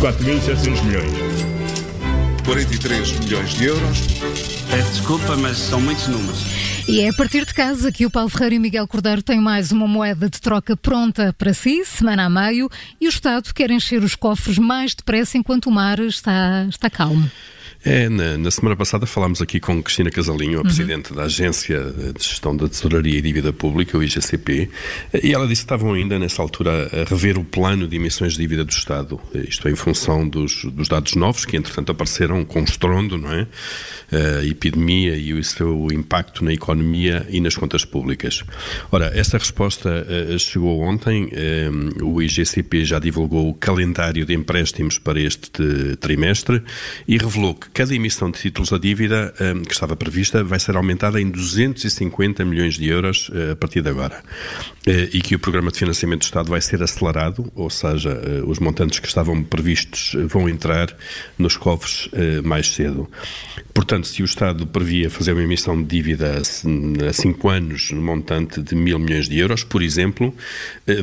4.700 milhões. 43 milhões de euros. Peço desculpa, mas são muitos números. E é a partir de casa que o Paulo Ferreira e Miguel Cordeiro têm mais uma moeda de troca pronta para si, semana a meio, e o Estado quer encher os cofres mais depressa enquanto o mar está, está calmo. É, na, na, semana passada falámos aqui com Cristina Casalinho, a uhum. Presidente da Agência de Gestão da Tesouraria e Dívida Pública, o IGCP, e ela disse que estavam ainda nessa altura a rever o plano de emissões de dívida do Estado, isto é, em função dos, dos dados novos que entretanto apareceram com estrondo, não é? A epidemia e o seu impacto na economia e nas contas públicas. Ora, essa resposta uh, chegou ontem, uh, o IGCP já divulgou o calendário de empréstimos para este trimestre e revelou que cada emissão de títulos da dívida um, que estava prevista vai ser aumentada em 250 milhões de euros uh, a partir de agora. Uh, e que o programa de financiamento do Estado vai ser acelerado, ou seja, uh, os montantes que estavam previstos vão entrar nos cofres mais cedo. Portanto, se o Estado previa fazer uma emissão de dívida a 5 anos no montante de mil milhões de euros, por exemplo,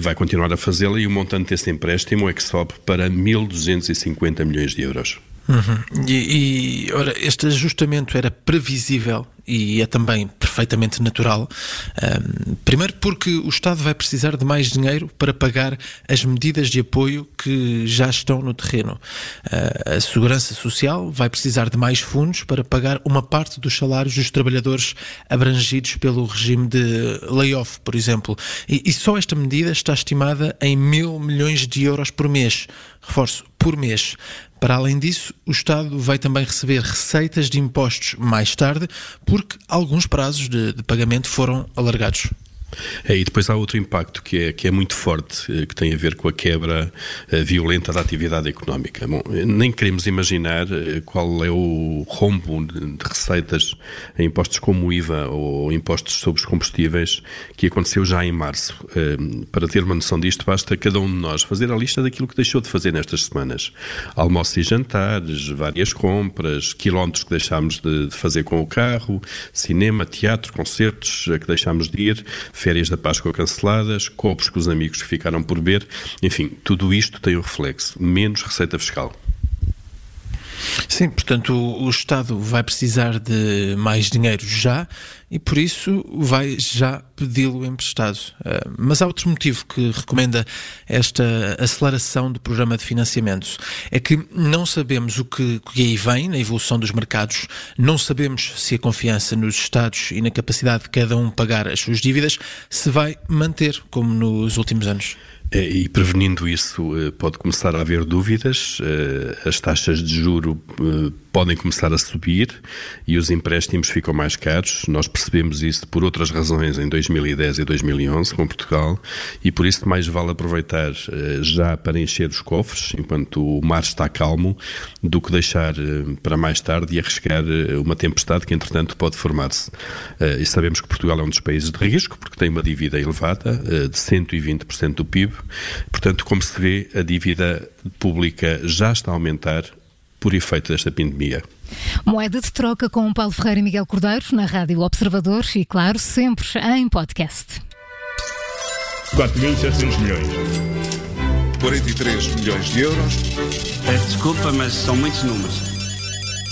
vai continuar a fazê-la e o montante desse empréstimo é que sobe para 1.250 milhões de euros. Uhum. E, e, ora, este ajustamento era previsível e é também perfeitamente natural. Um, primeiro, porque o Estado vai precisar de mais dinheiro para pagar as medidas de apoio que já estão no terreno. Uh, a Segurança Social vai precisar de mais fundos para pagar uma parte dos salários dos trabalhadores abrangidos pelo regime de layoff, por exemplo. E, e só esta medida está estimada em mil milhões de euros por mês. Reforço, por mês. Para além disso, o Estado vai também receber receitas de impostos mais tarde, porque alguns prazos de, de pagamento foram alargados. É, e depois há outro impacto que é, que é muito forte, eh, que tem a ver com a quebra eh, violenta da atividade económica. Bom, nem queremos imaginar eh, qual é o rombo de receitas em impostos como o IVA ou impostos sobre os combustíveis que aconteceu já em março. Para ter uma noção disto, basta cada um de nós fazer a lista daquilo que deixou de fazer nestas semanas. Almoços e jantares, várias compras, quilómetros que deixámos de fazer com o carro, cinema, teatro, concertos a que deixámos de ir, férias da Páscoa canceladas, copos com os amigos que ficaram por beber, enfim, tudo isto tem um reflexo, menos receita fiscal. Sim, portanto, o, o, Estado vai precisar de mais dinheiro já e por isso vai já pedi-lo emprestado. Uh, mas há outro motivo que recomenda esta aceleração do programa de financiamento. É que não sabemos o que, que aí vem na evolução dos mercados, não sabemos se a confiança nos Estados e na capacidade de cada um pagar as suas dívidas se vai manter como nos últimos anos. É, e prevenindo isso, eh, pode começar a haver dúvidas, eh, as taxas de juro eh, podem começar a subir e os empréstimos ficam mais caros. Nós percebemos isso por outras razões em 2010 e 2011 com Portugal e por isso mais vale aproveitar já para encher os cofres enquanto o mar está calmo do que deixar para mais tarde e arriscar uma tempestade que entretanto pode formar-se. E sabemos que Portugal é um dos países de risco porque tem uma dívida elevada de 120% do PIB Portanto, como se vê, a dívida pública já está a aumentar por efeito desta pandemia. Moeda de troca com Paulo Ferreira e Miguel Cordeiro na Rádio Observador e, claro, sempre em podcast. 4.700 milhões. 43 milhões de euros. Peço desculpa, mas são muitos números.